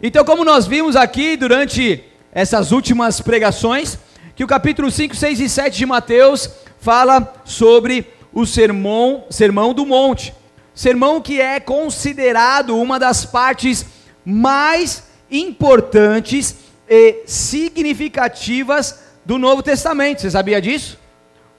Então, como nós vimos aqui durante essas últimas pregações, que o capítulo 5, 6 e 7 de Mateus fala sobre o sermão, sermão do monte. Sermão que é considerado uma das partes mais importantes e significativas do Novo Testamento. Você sabia disso?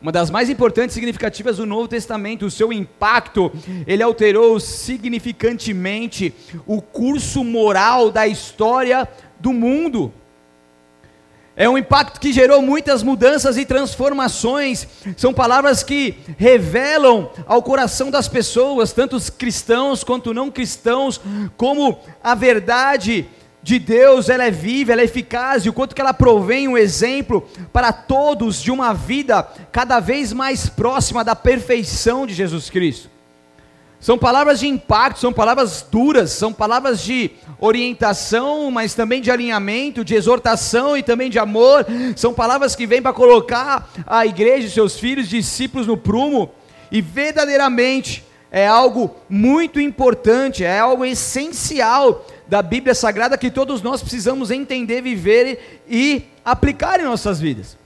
Uma das mais importantes significativas do Novo Testamento, o seu impacto, ele alterou significantemente o curso moral da história do mundo. É um impacto que gerou muitas mudanças e transformações. São palavras que revelam ao coração das pessoas, tanto os cristãos quanto não cristãos, como a verdade de Deus, ela é viva, ela é eficaz, e o quanto que ela provém um exemplo para todos de uma vida cada vez mais próxima da perfeição de Jesus Cristo. São palavras de impacto, são palavras duras, são palavras de orientação, mas também de alinhamento, de exortação e também de amor. São palavras que vêm para colocar a igreja e seus filhos, discípulos no prumo, e verdadeiramente é algo muito importante, é algo essencial da Bíblia Sagrada que todos nós precisamos entender, viver e aplicar em nossas vidas.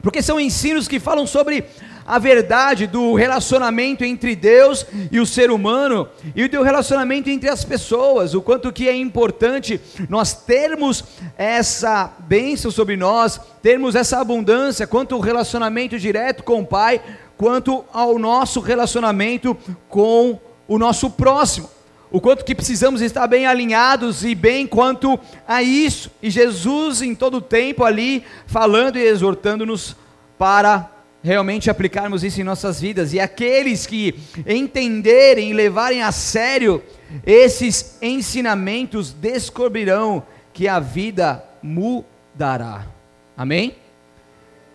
Porque são ensinos que falam sobre a verdade do relacionamento entre Deus e o ser humano e do relacionamento entre as pessoas, o quanto que é importante nós termos essa bênção sobre nós, termos essa abundância, quanto o relacionamento direto com o Pai, quanto ao nosso relacionamento com o nosso próximo o quanto que precisamos estar bem alinhados e bem quanto a isso. E Jesus em todo o tempo ali falando e exortando-nos para realmente aplicarmos isso em nossas vidas. E aqueles que entenderem e levarem a sério esses ensinamentos descobrirão que a vida mudará. Amém?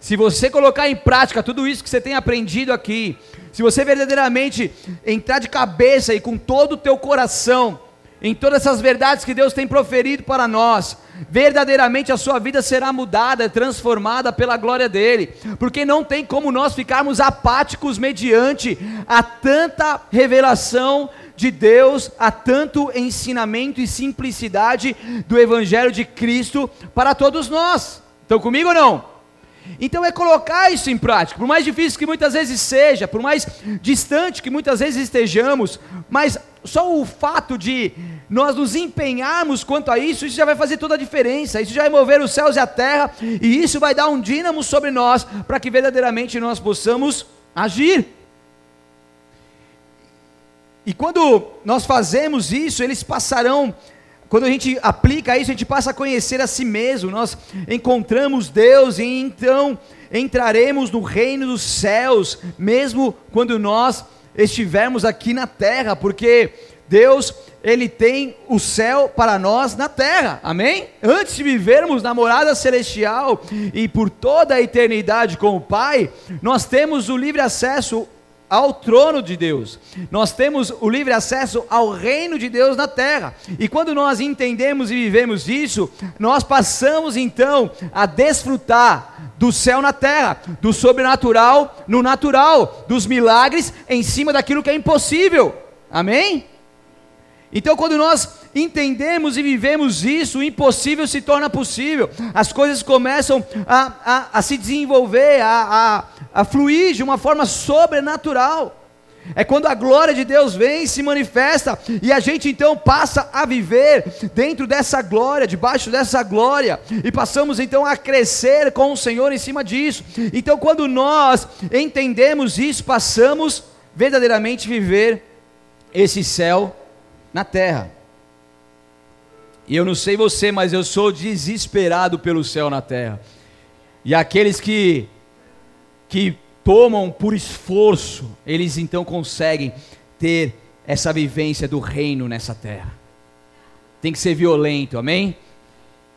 Se você colocar em prática tudo isso que você tem aprendido aqui, se você verdadeiramente entrar de cabeça e com todo o teu coração em todas essas verdades que Deus tem proferido para nós, verdadeiramente a sua vida será mudada, transformada pela glória dele, porque não tem como nós ficarmos apáticos mediante a tanta revelação de Deus, a tanto ensinamento e simplicidade do Evangelho de Cristo para todos nós. Estão comigo ou não? Então é colocar isso em prática, por mais difícil que muitas vezes seja, por mais distante que muitas vezes estejamos, mas só o fato de nós nos empenharmos quanto a isso, isso já vai fazer toda a diferença, isso já vai mover os céus e a terra, e isso vai dar um dínamo sobre nós, para que verdadeiramente nós possamos agir. E quando nós fazemos isso, eles passarão quando a gente aplica isso, a gente passa a conhecer a si mesmo, nós encontramos Deus e então entraremos no reino dos céus, mesmo quando nós estivermos aqui na terra, porque Deus, Ele tem o céu para nós na terra, amém? Antes de vivermos na morada celestial e por toda a eternidade com o Pai, nós temos o livre acesso ao trono de Deus. Nós temos o livre acesso ao reino de Deus na terra. E quando nós entendemos e vivemos isso, nós passamos então a desfrutar do céu na terra, do sobrenatural no natural, dos milagres em cima daquilo que é impossível. Amém? Então, quando nós entendemos e vivemos isso, o impossível se torna possível, as coisas começam a, a, a se desenvolver, a, a, a fluir de uma forma sobrenatural. É quando a glória de Deus vem, se manifesta, e a gente então passa a viver dentro dessa glória, debaixo dessa glória, e passamos então a crescer com o Senhor em cima disso. Então, quando nós entendemos isso, passamos verdadeiramente viver esse céu na terra. E eu não sei você, mas eu sou desesperado pelo céu na terra. E aqueles que que tomam por esforço, eles então conseguem ter essa vivência do reino nessa terra. Tem que ser violento, amém?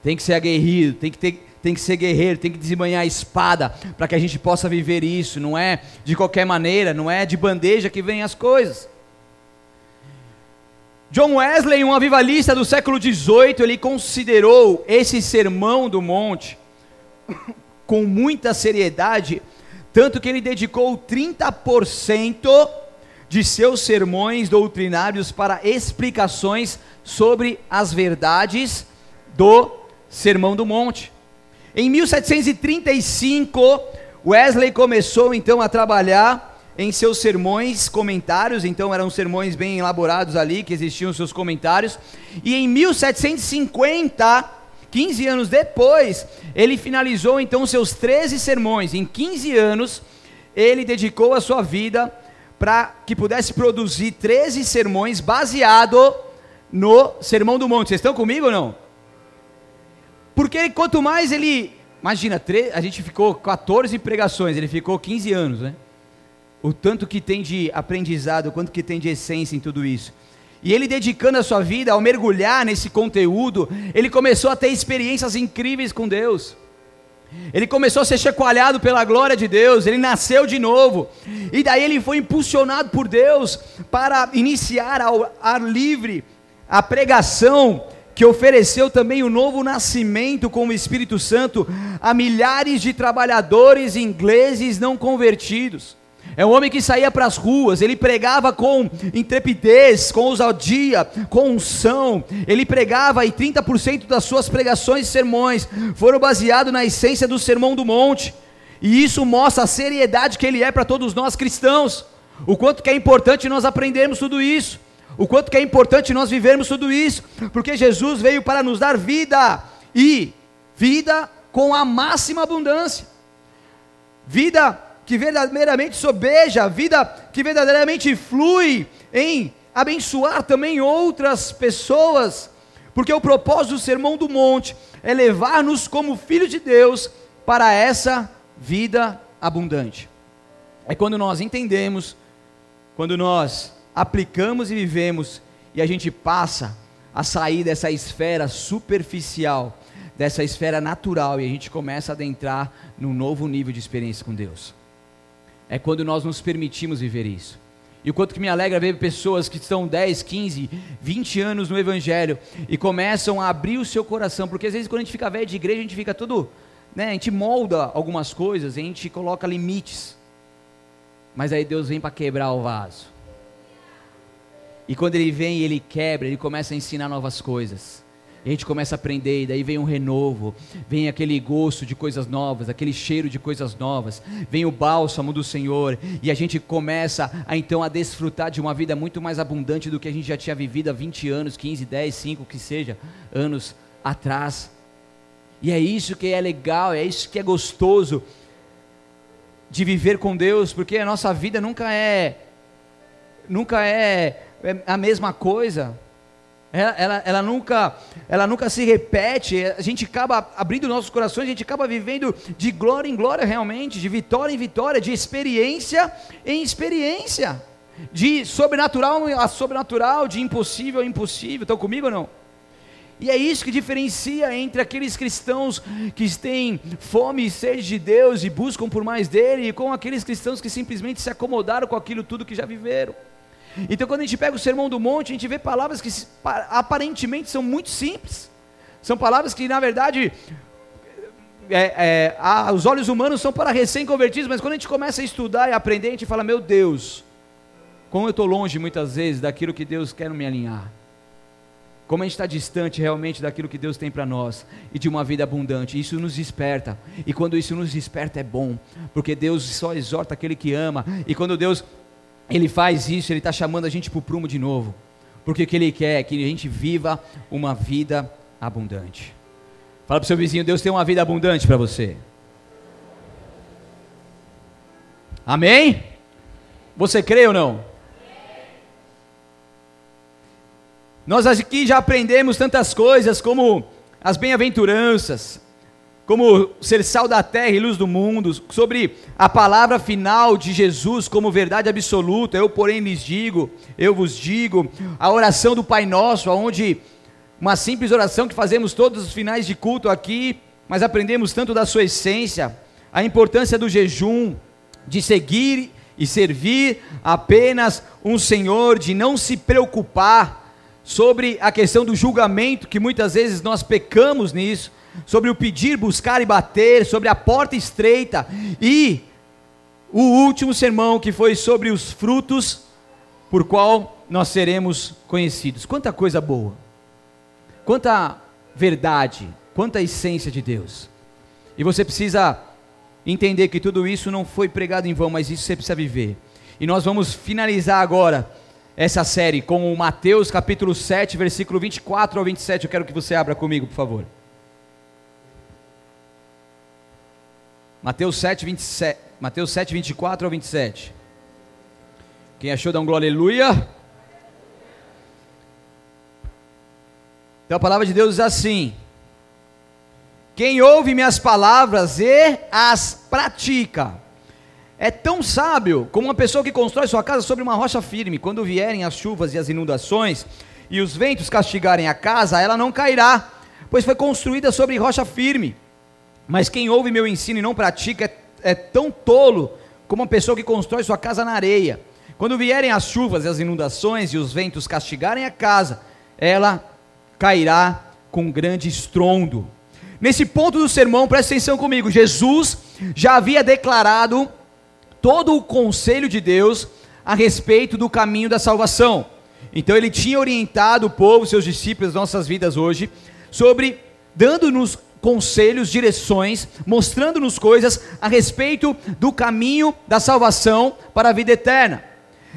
Tem que ser aguerrido, tem que ter tem que ser guerreiro, tem que desembanhar a espada para que a gente possa viver isso. Não é de qualquer maneira, não é de bandeja que vem as coisas. John Wesley, um avivalista do século XVIII, ele considerou esse sermão do monte com muita seriedade, tanto que ele dedicou 30% de seus sermões doutrinários para explicações sobre as verdades do Sermão do Monte. Em 1735, Wesley começou então a trabalhar em seus sermões, comentários, então eram sermões bem elaborados ali, que existiam seus comentários. E em 1750, 15 anos depois, ele finalizou então seus 13 sermões. Em 15 anos, ele dedicou a sua vida para que pudesse produzir 13 sermões baseado no Sermão do Monte. Vocês estão comigo ou não? Porque quanto mais ele, imagina, a gente ficou 14 pregações, ele ficou 15 anos, né? O tanto que tem de aprendizado, o quanto que tem de essência em tudo isso. E ele dedicando a sua vida ao mergulhar nesse conteúdo, ele começou a ter experiências incríveis com Deus. Ele começou a ser chacoalhado pela glória de Deus, ele nasceu de novo. E daí ele foi impulsionado por Deus para iniciar ao ar livre a pregação que ofereceu também o novo nascimento com o Espírito Santo a milhares de trabalhadores ingleses não convertidos. É um homem que saía para as ruas, ele pregava com intrepidez, com ousadia, com unção. Ele pregava e 30% das suas pregações e sermões foram baseados na essência do Sermão do Monte. E isso mostra a seriedade que ele é para todos nós cristãos. O quanto que é importante nós aprendermos tudo isso. O quanto que é importante nós vivermos tudo isso, porque Jesus veio para nos dar vida e vida com a máxima abundância. Vida que verdadeiramente sobeja, vida que verdadeiramente flui em abençoar também outras pessoas, porque o propósito do Sermão do Monte é levar-nos como filhos de Deus para essa vida abundante. É quando nós entendemos, quando nós aplicamos e vivemos, e a gente passa a sair dessa esfera superficial, dessa esfera natural, e a gente começa a adentrar num novo nível de experiência com Deus é quando nós nos permitimos viver isso. E o quanto que me alegra ver pessoas que estão 10, 15, 20 anos no Evangelho e começam a abrir o seu coração, porque às vezes quando a gente fica velho de igreja, a gente fica tudo, né, a gente molda algumas coisas, a gente coloca limites, mas aí Deus vem para quebrar o vaso. E quando Ele vem Ele quebra, Ele começa a ensinar novas coisas. E a gente começa a aprender, e daí vem um renovo, vem aquele gosto de coisas novas, aquele cheiro de coisas novas, vem o bálsamo do Senhor, e a gente começa a então a desfrutar de uma vida muito mais abundante do que a gente já tinha vivido há 20 anos, 15, 10, 5, que seja, anos atrás. E é isso que é legal, é isso que é gostoso de viver com Deus, porque a nossa vida nunca é nunca é, é a mesma coisa. Ela, ela, ela, nunca, ela nunca se repete, a gente acaba abrindo nossos corações, a gente acaba vivendo de glória em glória realmente, de vitória em vitória, de experiência em experiência, de sobrenatural a sobrenatural, de impossível a impossível. Estão comigo ou não? E é isso que diferencia entre aqueles cristãos que têm fome e sede de Deus e buscam por mais dele, e com aqueles cristãos que simplesmente se acomodaram com aquilo tudo que já viveram. Então, quando a gente pega o Sermão do Monte, a gente vê palavras que aparentemente são muito simples, são palavras que, na verdade, é, é, os olhos humanos são para recém-convertidos, mas quando a gente começa a estudar e aprender, a gente fala: Meu Deus, como eu estou longe muitas vezes daquilo que Deus quer me alinhar. Como a gente está distante realmente daquilo que Deus tem para nós e de uma vida abundante, isso nos desperta. E quando isso nos desperta é bom, porque Deus só exorta aquele que ama. E quando Deus ele faz isso, ele está chamando a gente para o prumo de novo. Porque o que ele quer é que a gente viva uma vida abundante. Fala para o seu vizinho, Deus tem uma vida abundante para você. Amém? Você crê ou não? Nós aqui já aprendemos tantas coisas como as bem-aventuranças, como ser sal da terra e luz do mundo, sobre a palavra final de Jesus como verdade absoluta. Eu, porém, lhes digo, eu vos digo, a oração do Pai Nosso, onde uma simples oração que fazemos todos os finais de culto aqui, mas aprendemos tanto da sua essência, a importância do jejum, de seguir e servir apenas um Senhor, de não se preocupar sobre a questão do julgamento, que muitas vezes nós pecamos nisso sobre o pedir, buscar e bater, sobre a porta estreita e o último sermão que foi sobre os frutos por qual nós seremos conhecidos. Quanta coisa boa. Quanta verdade, quanta essência de Deus. E você precisa entender que tudo isso não foi pregado em vão, mas isso você precisa viver. E nós vamos finalizar agora essa série com Mateus capítulo 7, versículo 24 ao 27. Eu quero que você abra comigo, por favor. Mateus 7, 27, Mateus 7, 24 ao 27. Quem achou, dá um glória aleluia. Então a palavra de Deus diz assim: Quem ouve minhas palavras e as pratica, é tão sábio como uma pessoa que constrói sua casa sobre uma rocha firme. Quando vierem as chuvas e as inundações e os ventos castigarem a casa, ela não cairá, pois foi construída sobre rocha firme. Mas quem ouve meu ensino e não pratica é, é tão tolo como uma pessoa que constrói sua casa na areia. Quando vierem as chuvas e as inundações e os ventos castigarem a casa, ela cairá com grande estrondo. Nesse ponto do sermão, presta atenção comigo. Jesus já havia declarado todo o conselho de Deus a respeito do caminho da salvação. Então ele tinha orientado o povo, seus discípulos, nossas vidas hoje, sobre dando-nos conselhos, direções, mostrando-nos coisas a respeito do caminho da salvação para a vida eterna.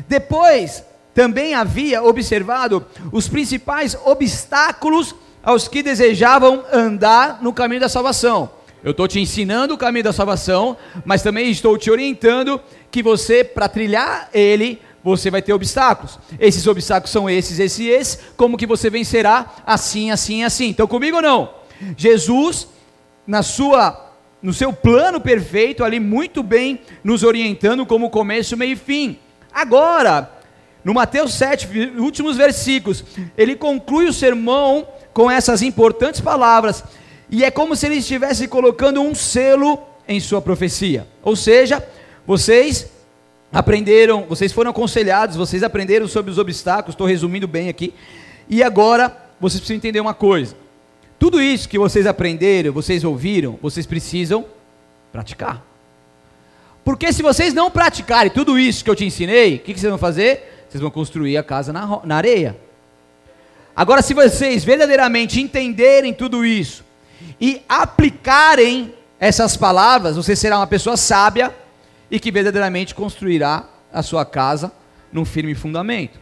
Depois, também havia observado os principais obstáculos aos que desejavam andar no caminho da salvação. Eu estou te ensinando o caminho da salvação, mas também estou te orientando que você, para trilhar ele, você vai ter obstáculos. Esses obstáculos são esses, esses e esses. Como que você vencerá? Assim, assim, assim. Então comigo ou não? Jesus, na sua no seu plano perfeito ali muito bem nos orientando como começo, meio e fim. Agora, no Mateus 7, últimos versículos, ele conclui o sermão com essas importantes palavras, e é como se ele estivesse colocando um selo em sua profecia. Ou seja, vocês aprenderam, vocês foram aconselhados, vocês aprenderam sobre os obstáculos, estou resumindo bem aqui, e agora vocês precisam entender uma coisa. Tudo isso que vocês aprenderam, vocês ouviram, vocês precisam praticar. Porque se vocês não praticarem tudo isso que eu te ensinei, o que, que, vocês vão fazer? Vocês vão construir a casa na, na areia. Agora, se vocês verdadeiramente entenderem tudo isso e aplicarem essas palavras, você será uma pessoa sábia e que verdadeiramente construirá a sua casa num firme fundamento.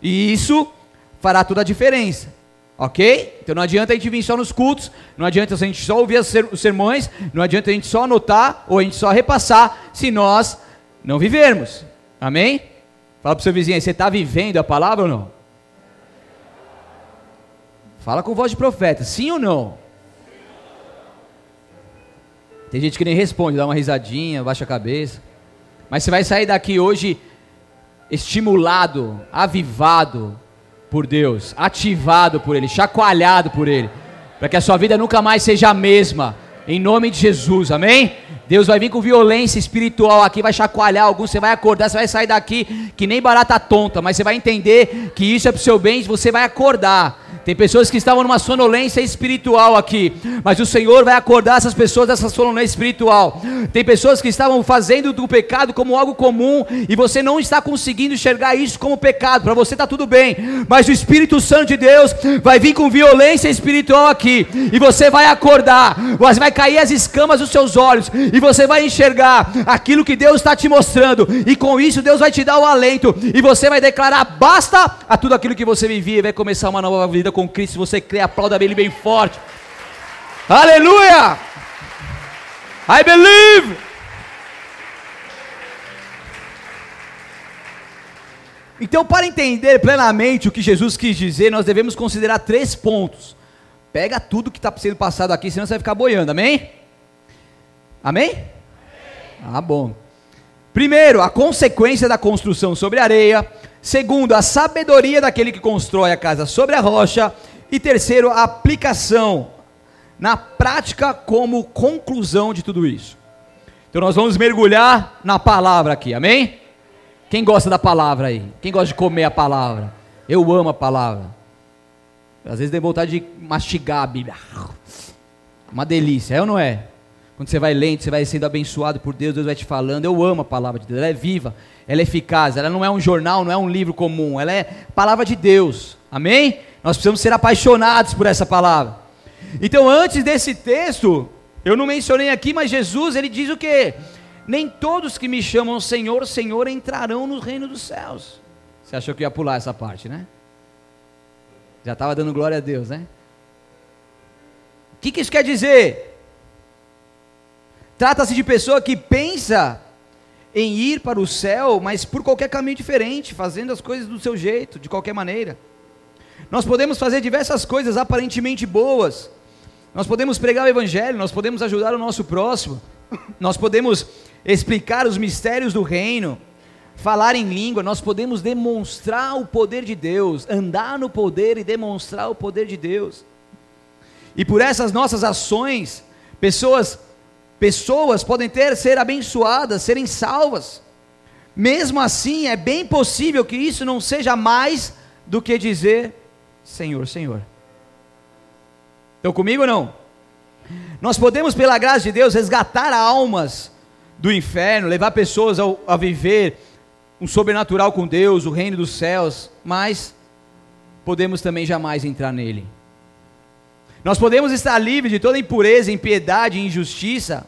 E isso fará toda a diferença. Ok? Então não adianta a gente vir só nos cultos, não adianta a gente só ouvir os sermões, não adianta a gente só anotar ou a gente só repassar se nós não vivermos. Amém? Fala para o seu vizinho, você está vivendo a palavra ou não? Fala com voz de profeta, sim ou não? Tem gente que nem responde, dá uma risadinha, baixa a cabeça. Mas você vai sair daqui hoje estimulado, avivado, por Deus, ativado por Ele, chacoalhado por Ele, para que a sua vida nunca mais seja a mesma, em nome de Jesus, amém? Deus vai vir com violência espiritual aqui, vai chacoalhar alguns, você vai acordar, você vai sair daqui que nem barata tonta, mas você vai entender que isso é para o seu bem, você vai acordar. Tem pessoas que estavam numa sonolência espiritual aqui, mas o Senhor vai acordar essas pessoas dessa sonolência espiritual. Tem pessoas que estavam fazendo do pecado como algo comum e você não está conseguindo enxergar isso como pecado. Para você está tudo bem, mas o Espírito Santo de Deus vai vir com violência espiritual aqui e você vai acordar. Você vai cair as escamas dos seus olhos e você vai enxergar aquilo que Deus está te mostrando e com isso Deus vai te dar o alento e você vai declarar basta a tudo aquilo que você vivia e vai começar uma nova vida com Cristo, se você crê, aplauda ele bem forte. Aleluia! I believe! Então, para entender plenamente o que Jesus quis dizer, nós devemos considerar três pontos. Pega tudo que está sendo passado aqui, senão você vai ficar boiando, amém? Amém? amém? Ah, bom. Primeiro, a consequência da construção sobre areia. Segundo, a sabedoria daquele que constrói a casa sobre a rocha. E terceiro, a aplicação na prática como conclusão de tudo isso. Então nós vamos mergulhar na palavra aqui, amém? Quem gosta da palavra aí? Quem gosta de comer a palavra? Eu amo a palavra. Às vezes tem vontade de mastigar a Bíblia. Uma delícia, é ou não é? Quando você vai lendo, você vai sendo abençoado por Deus, Deus vai te falando. Eu amo a palavra de Deus, ela é viva, ela é eficaz, ela não é um jornal, não é um livro comum, ela é palavra de Deus. Amém? Nós precisamos ser apaixonados por essa palavra. Então, antes desse texto, eu não mencionei aqui, mas Jesus, ele diz o quê? Nem todos que me chamam Senhor, Senhor entrarão no reino dos céus. Você achou que ia pular essa parte, né? Já estava dando glória a Deus, né? O que, que isso quer dizer? Trata-se de pessoa que pensa em ir para o céu, mas por qualquer caminho diferente, fazendo as coisas do seu jeito, de qualquer maneira. Nós podemos fazer diversas coisas aparentemente boas. Nós podemos pregar o evangelho, nós podemos ajudar o nosso próximo. Nós podemos explicar os mistérios do reino, falar em língua, nós podemos demonstrar o poder de Deus, andar no poder e demonstrar o poder de Deus. E por essas nossas ações, pessoas pessoas podem ter ser abençoadas, serem salvas. Mesmo assim, é bem possível que isso não seja mais do que dizer Senhor, Senhor. Estão comigo ou não? Nós podemos, pela graça de Deus, resgatar almas do inferno, levar pessoas ao, a viver um sobrenatural com Deus, o reino dos céus, mas podemos também jamais entrar nele. Nós podemos estar livres de toda impureza, impiedade e injustiça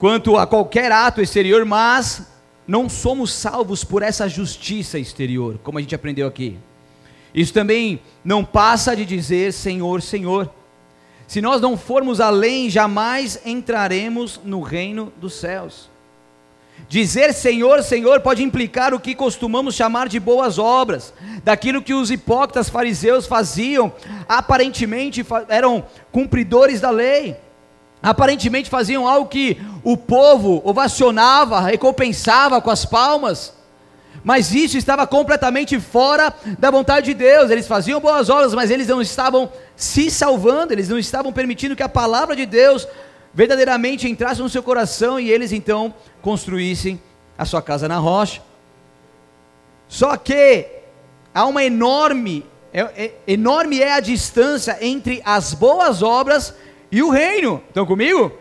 quanto a qualquer ato exterior, mas não somos salvos por essa justiça exterior, como a gente aprendeu aqui. Isso também não passa de dizer Senhor, Senhor. Se nós não formos além, jamais entraremos no reino dos céus. Dizer Senhor, Senhor pode implicar o que costumamos chamar de boas obras, daquilo que os hipócritas fariseus faziam, aparentemente eram cumpridores da lei, aparentemente faziam algo que o povo ovacionava, recompensava com as palmas, mas isso estava completamente fora da vontade de Deus. Eles faziam boas obras, mas eles não estavam se salvando, eles não estavam permitindo que a palavra de Deus verdadeiramente entrasse no seu coração e eles então construíssem a sua casa na rocha. Só que há uma enorme, é, é, enorme é a distância entre as boas obras e o reino. Estão comigo?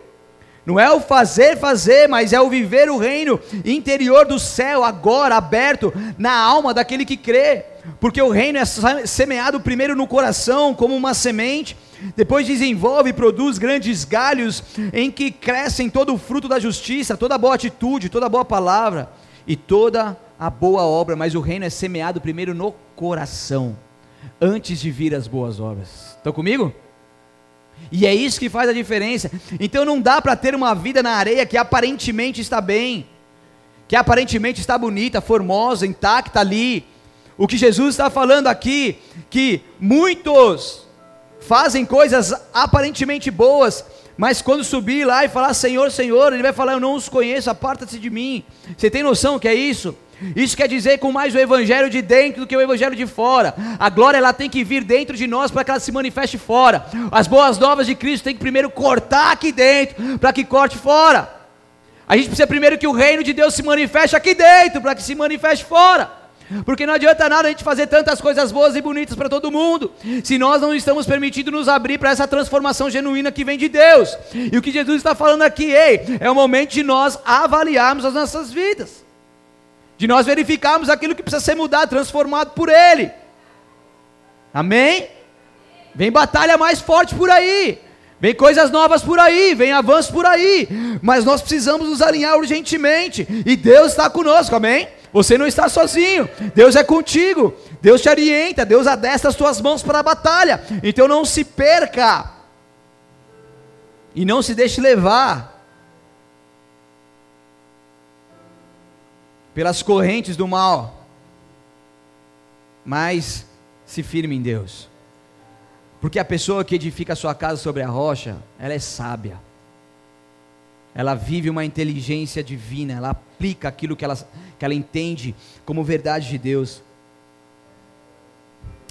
Não é o fazer, fazer, mas é o viver o reino interior do céu, agora aberto na alma daquele que crê. Porque o reino é semeado primeiro no coração, como uma semente, depois desenvolve e produz grandes galhos em que crescem todo o fruto da justiça, toda boa atitude, toda boa palavra e toda a boa obra. Mas o reino é semeado primeiro no coração, antes de vir as boas obras. Estão comigo? E é isso que faz a diferença. Então não dá para ter uma vida na areia que aparentemente está bem, que aparentemente está bonita, formosa, intacta ali. O que Jesus está falando aqui, que muitos fazem coisas aparentemente boas, mas quando subir lá e falar Senhor, Senhor, ele vai falar: Eu não os conheço, aparta-se de mim. Você tem noção que é isso? Isso quer dizer com mais o evangelho de dentro do que o evangelho de fora. A glória ela tem que vir dentro de nós para que ela se manifeste fora. As boas novas de Cristo tem que primeiro cortar aqui dentro para que corte fora. A gente precisa primeiro que o reino de Deus se manifeste aqui dentro para que se manifeste fora. Porque não adianta nada a gente fazer tantas coisas boas e bonitas para todo mundo, se nós não estamos permitindo nos abrir para essa transformação genuína que vem de Deus. E o que Jesus está falando aqui, ei, é o momento de nós avaliarmos as nossas vidas de nós verificarmos aquilo que precisa ser mudado, transformado por Ele. Amém? Vem batalha mais forte por aí, vem coisas novas por aí, vem avanços por aí, mas nós precisamos nos alinhar urgentemente, e Deus está conosco, amém? Você não está sozinho, Deus é contigo, Deus te orienta, Deus adestra as tuas mãos para a batalha, então não se perca, e não se deixe levar pelas correntes do mal, mas se firme em Deus. Porque a pessoa que edifica a sua casa sobre a rocha, ela é sábia. Ela vive uma inteligência divina, ela aplica aquilo que ela, que ela entende como verdade de Deus.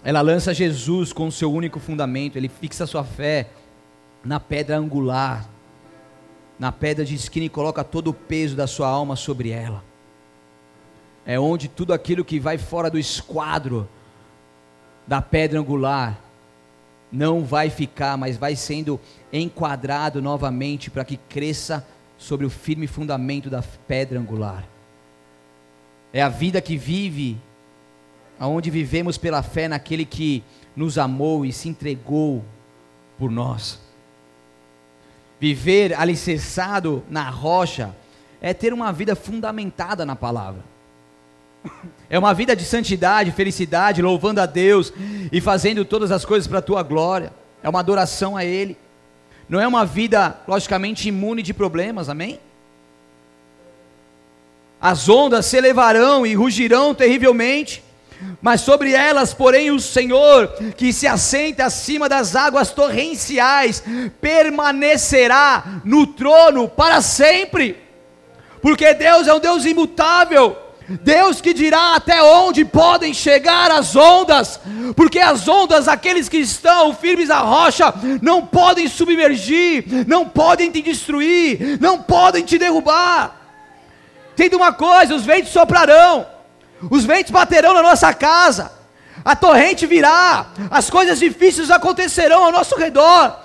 Ela lança Jesus com o seu único fundamento, ele fixa sua fé na pedra angular, na pedra de esquina e coloca todo o peso da sua alma sobre ela é onde tudo aquilo que vai fora do esquadro da pedra angular não vai ficar, mas vai sendo enquadrado novamente para que cresça sobre o firme fundamento da pedra angular. É a vida que vive, aonde vivemos pela fé naquele que nos amou e se entregou por nós. Viver alicerçado na rocha é ter uma vida fundamentada na palavra. É uma vida de santidade, felicidade, louvando a Deus e fazendo todas as coisas para a tua glória. É uma adoração a Ele. Não é uma vida, logicamente, imune de problemas, amém? As ondas se elevarão e rugirão terrivelmente, mas sobre elas, porém, o Senhor, que se assenta acima das águas torrenciais, permanecerá no trono para sempre, porque Deus é um Deus imutável. Deus que dirá até onde podem chegar as ondas, porque as ondas, aqueles que estão firmes à rocha, não podem submergir, não podem te destruir, não podem te derrubar. Entenda uma coisa: os ventos soprarão, os ventos baterão na nossa casa, a torrente virá, as coisas difíceis acontecerão ao nosso redor,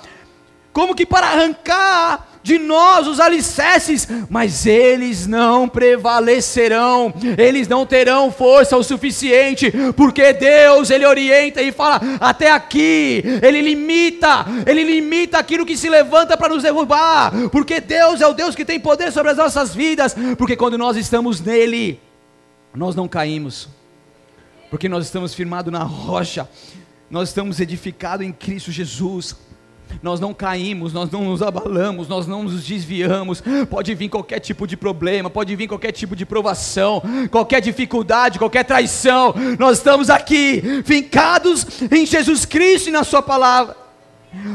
como que para arrancar de nós os alicerces, mas eles não prevalecerão, eles não terão força o suficiente, porque Deus ele orienta e fala até aqui, ele limita, ele limita aquilo que se levanta para nos derrubar, porque Deus é o Deus que tem poder sobre as nossas vidas, porque quando nós estamos nele, nós não caímos, porque nós estamos firmados na rocha, nós estamos edificados em Cristo Jesus nós não caímos, nós não nos abalamos, nós não nos desviamos. Pode vir qualquer tipo de problema, pode vir qualquer tipo de provação, qualquer dificuldade, qualquer traição. Nós estamos aqui, fincados em Jesus Cristo e na Sua palavra.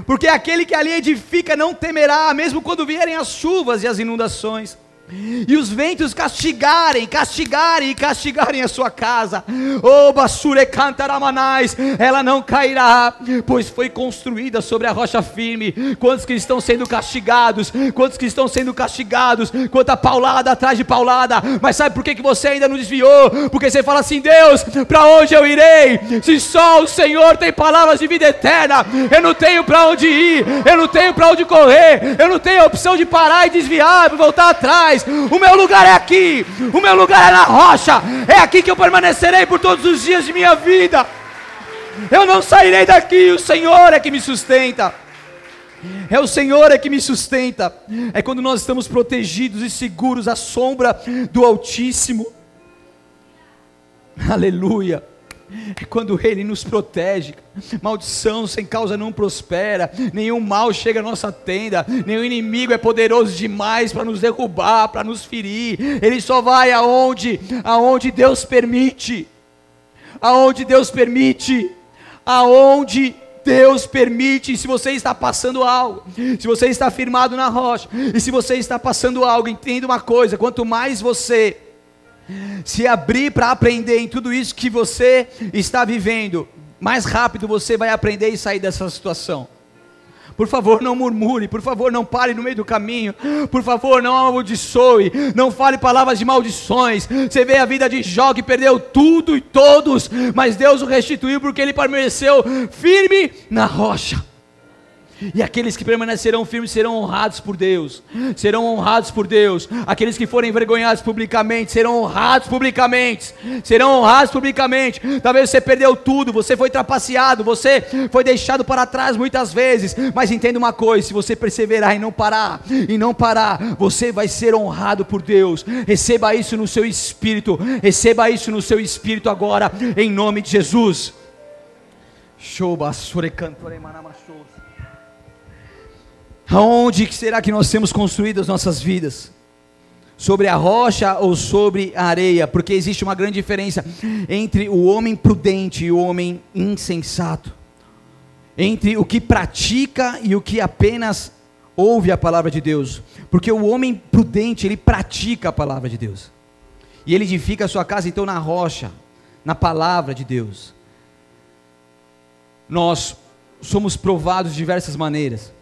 Porque aquele que ali edifica não temerá, mesmo quando vierem as chuvas e as inundações e os ventos castigarem, castigarem e castigarem a sua casa. Oh, basure cantaramanais, ela não cairá, pois foi construída sobre a rocha firme. Quantos que estão sendo castigados? Quantos que estão sendo castigados? Quanta paulada atrás de paulada. Mas sabe por que, que você ainda não desviou? Porque você fala assim: Deus, para onde eu irei? Se só o Senhor tem palavras de vida eterna, eu não tenho para onde ir, eu não tenho para onde correr, eu não tenho a opção de parar e desviar, voltar atrás o meu lugar é aqui, o meu lugar é na rocha, é aqui que eu permanecerei por todos os dias de minha vida. Eu não sairei daqui, o Senhor é que me sustenta. É o Senhor é que me sustenta. É quando nós estamos protegidos e seguros à sombra do Altíssimo. Aleluia. É quando Ele nos protege. Maldição sem causa não prospera, nenhum mal chega à nossa tenda, nenhum inimigo é poderoso demais para nos derrubar, para nos ferir. Ele só vai aonde, aonde Deus permite. Aonde Deus permite. Aonde Deus permite, se você está passando algo, se você está firmado na rocha, e se você está passando algo, entenda uma coisa: quanto mais você se abrir para aprender em tudo isso que você está vivendo, mais rápido você vai aprender e sair dessa situação. Por favor, não murmure, por favor, não pare no meio do caminho, por favor, não amaldiçoe, não fale palavras de maldições. Você vê a vida de Jó que perdeu tudo e todos, mas Deus o restituiu porque ele permaneceu firme na rocha. E aqueles que permanecerão firmes serão honrados por Deus. Serão honrados por Deus. Aqueles que forem envergonhados publicamente serão honrados publicamente. Serão honrados publicamente. Talvez você perdeu tudo, você foi trapaceado, você foi deixado para trás muitas vezes. Mas entenda uma coisa: se você perseverar e não parar, e não parar, você vai ser honrado por Deus. Receba isso no seu espírito. Receba isso no seu espírito agora, em nome de Jesus. Show, basure cantore manamachou. Aonde será que nós temos construído as nossas vidas? Sobre a rocha ou sobre a areia? Porque existe uma grande diferença entre o homem prudente e o homem insensato. Entre o que pratica e o que apenas ouve a palavra de Deus. Porque o homem prudente, ele pratica a palavra de Deus. E ele edifica a sua casa então na rocha, na palavra de Deus. Nós somos provados de diversas maneiras.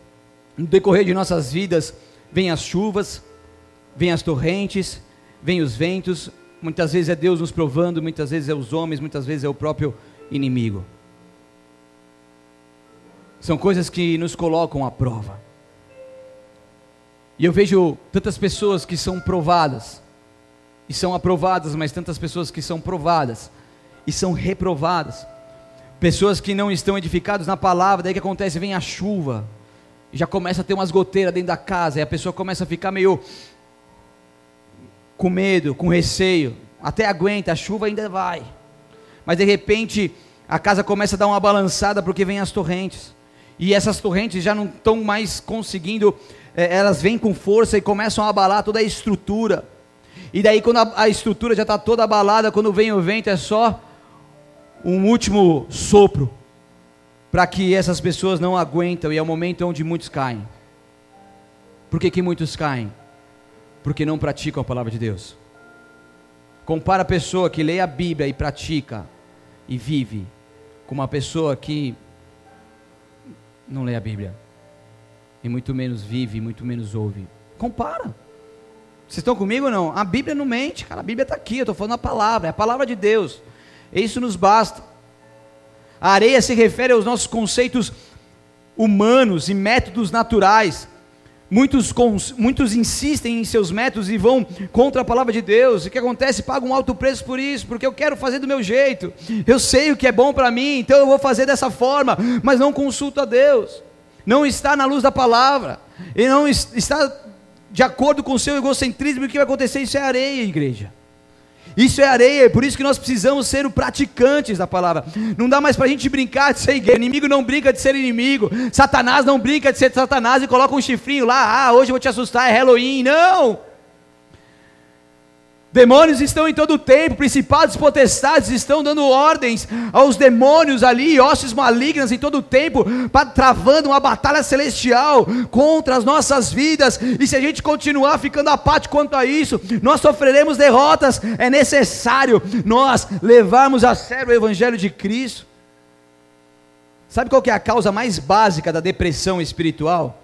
No decorrer de nossas vidas, vem as chuvas, vem as torrentes, vem os ventos, muitas vezes é Deus nos provando, muitas vezes é os homens, muitas vezes é o próprio inimigo. São coisas que nos colocam à prova. E eu vejo tantas pessoas que são provadas, e são aprovadas, mas tantas pessoas que são provadas e são reprovadas, Pessoas que não estão edificadas na palavra, daí que acontece? Vem a chuva, já começa a ter umas goteiras dentro da casa, e a pessoa começa a ficar meio com medo, com receio, até aguenta, a chuva ainda vai, mas de repente a casa começa a dar uma balançada porque vem as torrentes, e essas torrentes já não estão mais conseguindo, é, elas vêm com força e começam a abalar toda a estrutura, e daí quando a, a estrutura já está toda abalada, quando vem o vento é só um último sopro, para que essas pessoas não aguentam, e é o momento onde muitos caem. Por que, que muitos caem? Porque não praticam a palavra de Deus. Compara a pessoa que lê a Bíblia e pratica e vive com uma pessoa que não lê a Bíblia e muito menos vive, muito menos ouve. Compara. Vocês estão comigo ou não? A Bíblia não mente, cara. A Bíblia está aqui, eu estou falando a palavra, é a palavra de Deus. Isso nos basta. A areia se refere aos nossos conceitos humanos e métodos naturais. Muitos, muitos insistem em seus métodos e vão contra a palavra de Deus. E o que acontece? Pagam um alto preço por isso, porque eu quero fazer do meu jeito. Eu sei o que é bom para mim, então eu vou fazer dessa forma, mas não consulto a Deus. Não está na luz da palavra, e não está de acordo com o seu egocentrismo. O que vai acontecer? Isso é areia, igreja. Isso é areia, por isso que nós precisamos ser praticantes da palavra. Não dá mais para a gente brincar de ser igreja. Inimigo não brinca de ser inimigo. Satanás não brinca de ser Satanás e coloca um chifrinho lá. Ah, hoje eu vou te assustar, é Halloween. Não! Demônios estão em todo o tempo, principados e potestades estão dando ordens aos demônios ali, hostes malignas em todo o tempo, travando uma batalha celestial contra as nossas vidas. E se a gente continuar ficando apático quanto a isso, nós sofreremos derrotas. É necessário nós levarmos a sério o Evangelho de Cristo. Sabe qual é a causa mais básica da depressão espiritual?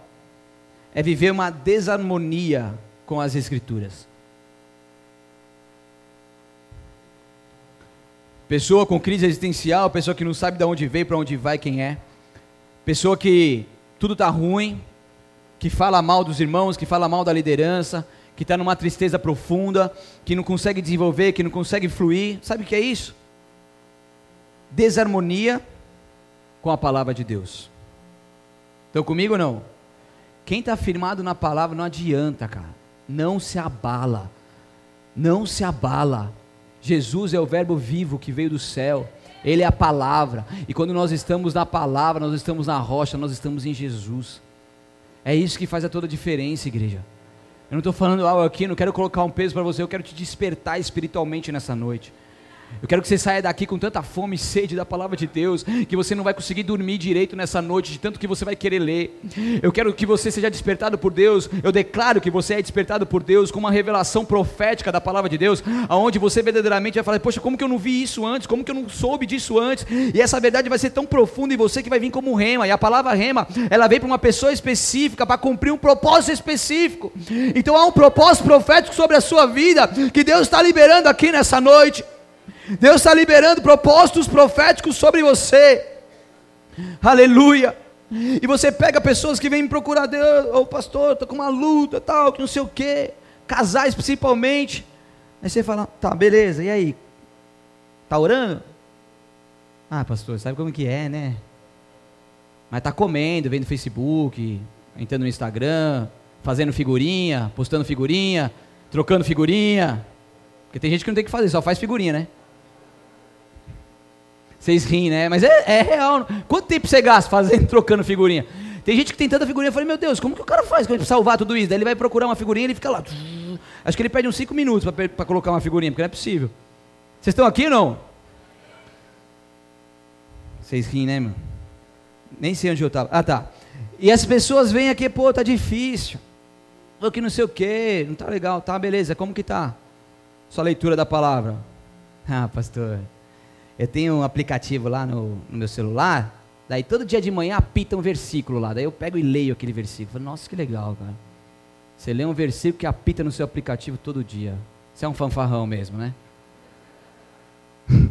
É viver uma desarmonia com as Escrituras. Pessoa com crise existencial, pessoa que não sabe de onde veio, para onde vai, quem é. Pessoa que tudo está ruim, que fala mal dos irmãos, que fala mal da liderança, que está numa tristeza profunda, que não consegue desenvolver, que não consegue fluir. Sabe o que é isso? Desarmonia com a palavra de Deus. Estão comigo ou não? Quem está firmado na palavra não adianta, cara. Não se abala. Não se abala. Jesus é o Verbo vivo que veio do céu. Ele é a palavra. E quando nós estamos na palavra, nós estamos na rocha, nós estamos em Jesus. É isso que faz a toda a diferença, igreja. Eu não estou falando algo aqui, não quero colocar um peso para você, eu quero te despertar espiritualmente nessa noite. Eu quero que você saia daqui com tanta fome e sede da palavra de Deus, que você não vai conseguir dormir direito nessa noite, de tanto que você vai querer ler. Eu quero que você seja despertado por Deus. Eu declaro que você é despertado por Deus com uma revelação profética da palavra de Deus, aonde você verdadeiramente vai falar: Poxa, como que eu não vi isso antes? Como que eu não soube disso antes? E essa verdade vai ser tão profunda em você que vai vir como rema. E a palavra rema, ela vem para uma pessoa específica, para cumprir um propósito específico. Então há um propósito profético sobre a sua vida que Deus está liberando aqui nessa noite. Deus está liberando propósitos proféticos sobre você. Aleluia. E você pega pessoas que vêm me procurar, Deus, ô oh, pastor, estou com uma luta, tal, que não sei o quê. Casais principalmente. Aí você fala, tá, beleza, e aí? Tá orando? Ah, pastor, sabe como que é, né? Mas tá comendo, vendo Facebook, entrando no Instagram, fazendo figurinha, postando figurinha, trocando figurinha. Porque tem gente que não tem que fazer, só faz figurinha, né? Vocês riem, né? Mas é, é, real. Quanto tempo você gasta fazendo, trocando figurinha? Tem gente que tem tanta figurinha. Eu falei, meu Deus, como que o cara faz para salvar tudo isso? Daí ele vai procurar uma figurinha e ele fica lá. Acho que ele perde uns 5 minutos para colocar uma figurinha, porque não é possível. Vocês estão aqui ou não? Vocês riem, né, mano? Nem sei onde eu estava. Ah, tá. E as pessoas vêm aqui, pô, tá difícil. Pô, que não sei o quê, não tá legal. Tá, beleza, como que tá? Sua leitura da palavra. Ah, pastor, eu tenho um aplicativo lá no, no, meu celular, daí todo dia de manhã apita um versículo lá, daí eu pego e leio aquele versículo. Falo, Nossa, que legal, cara. Você lê um versículo que apita no seu aplicativo todo dia. Você é um fanfarrão mesmo, né?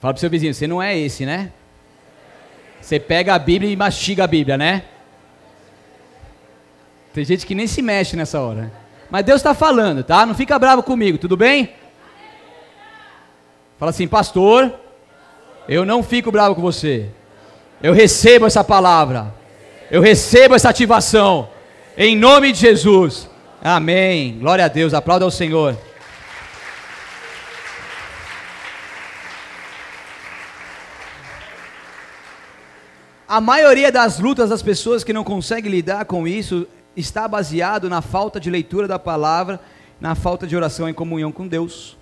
Fala pro seu vizinho, você não é esse, né? Você pega a Bíblia e mastiga a Bíblia, né? Tem gente que nem se mexe nessa hora. Mas Deus está falando, tá? Não fica bravo comigo, tudo bem? Fala assim, pastor, eu não fico bravo com você. Eu recebo essa palavra. Eu recebo essa ativação. Em nome de Jesus. Amém. Glória a Deus. Aplauda ao Senhor. A maioria das lutas das pessoas que não conseguem lidar com isso está baseado na falta de leitura da palavra, na falta de oração em comunhão com Deus.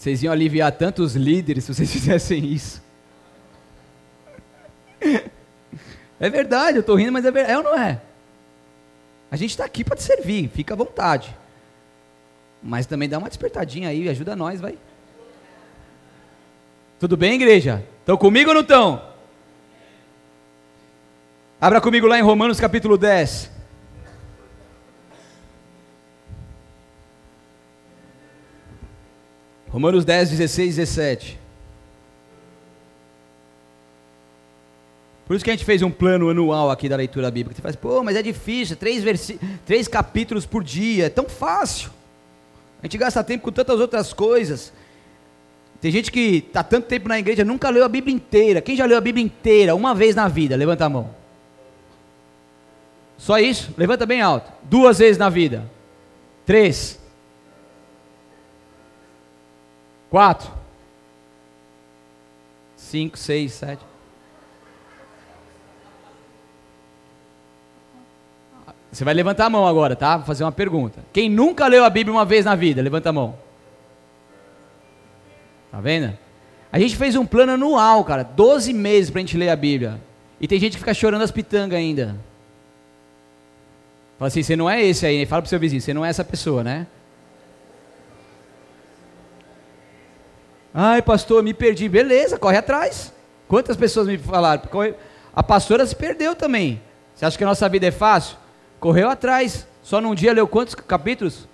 Vocês iam aliviar tantos líderes se vocês fizessem isso. É verdade, eu estou rindo, mas é verdade. É ou não é? A gente está aqui para te servir, fica à vontade. Mas também dá uma despertadinha aí, ajuda nós, vai. Tudo bem, igreja? Estão comigo ou não estão? Abra comigo lá em Romanos capítulo 10. Romanos 10, 16 e 17. Por isso que a gente fez um plano anual aqui da leitura bíblica. Você faz, pô, mas é difícil, três, versi três capítulos por dia, é tão fácil. A gente gasta tempo com tantas outras coisas. Tem gente que está tanto tempo na igreja, nunca leu a Bíblia inteira. Quem já leu a Bíblia inteira uma vez na vida? Levanta a mão. Só isso? Levanta bem alto. Duas vezes na vida. Três. Quatro. Cinco, seis, sete. Você vai levantar a mão agora, tá? Vou fazer uma pergunta. Quem nunca leu a Bíblia uma vez na vida? Levanta a mão. Tá vendo? A gente fez um plano anual, cara. Doze meses pra gente ler a Bíblia. E tem gente que fica chorando as pitangas ainda. Fala assim, você não é esse aí. Fala pro seu vizinho, você não é essa pessoa, né? Ai, pastor, me perdi. Beleza, corre atrás. Quantas pessoas me falaram? A pastora se perdeu também. Você acha que a nossa vida é fácil? Correu atrás. Só num dia leu quantos capítulos?